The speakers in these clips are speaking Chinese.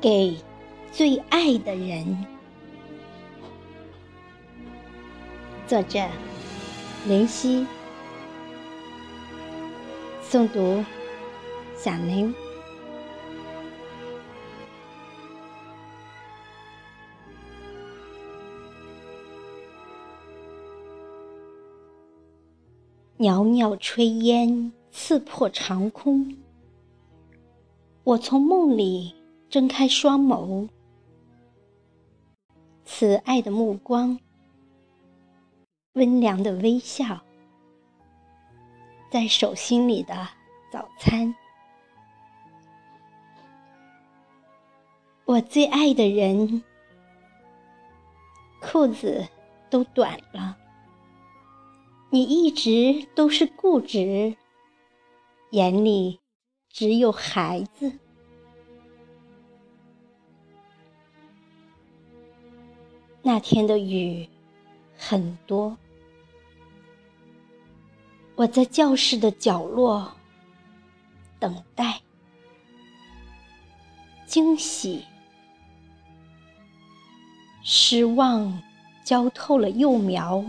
给最爱的人。作者：林夕。诵读：小林。袅袅炊烟刺破长空，我从梦里睁开双眸，慈爱的目光，温良的微笑，在手心里的早餐，我最爱的人，裤子都短了。你一直都是固执，眼里只有孩子。那天的雨很多，我在教室的角落等待惊喜，失望浇透了幼苗。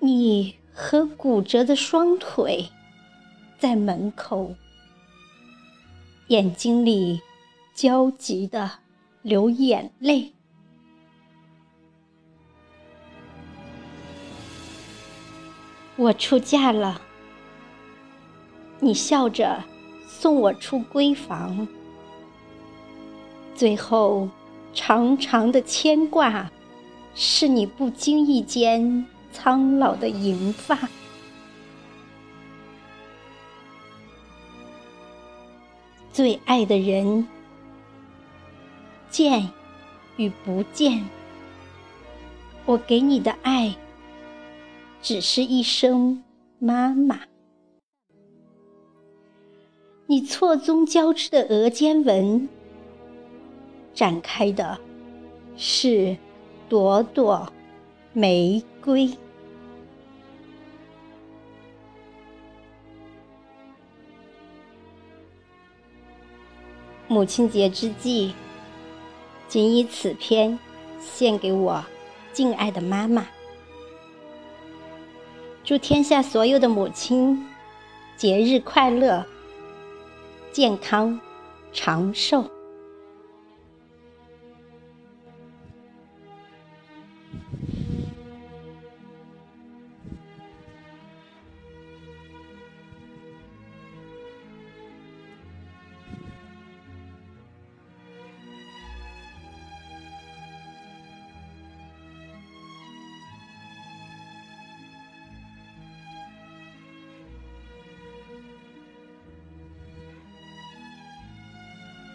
你和骨折的双腿，在门口，眼睛里焦急的流眼泪。我出嫁了，你笑着送我出闺房，最后长长的牵挂，是你不经意间。苍老的银发，最爱的人，见与不见，我给你的爱，只是一声妈妈。你错综交织的额间纹，展开的是朵朵玫瑰。母亲节之际，谨以此篇献给我敬爱的妈妈。祝天下所有的母亲节日快乐，健康长寿。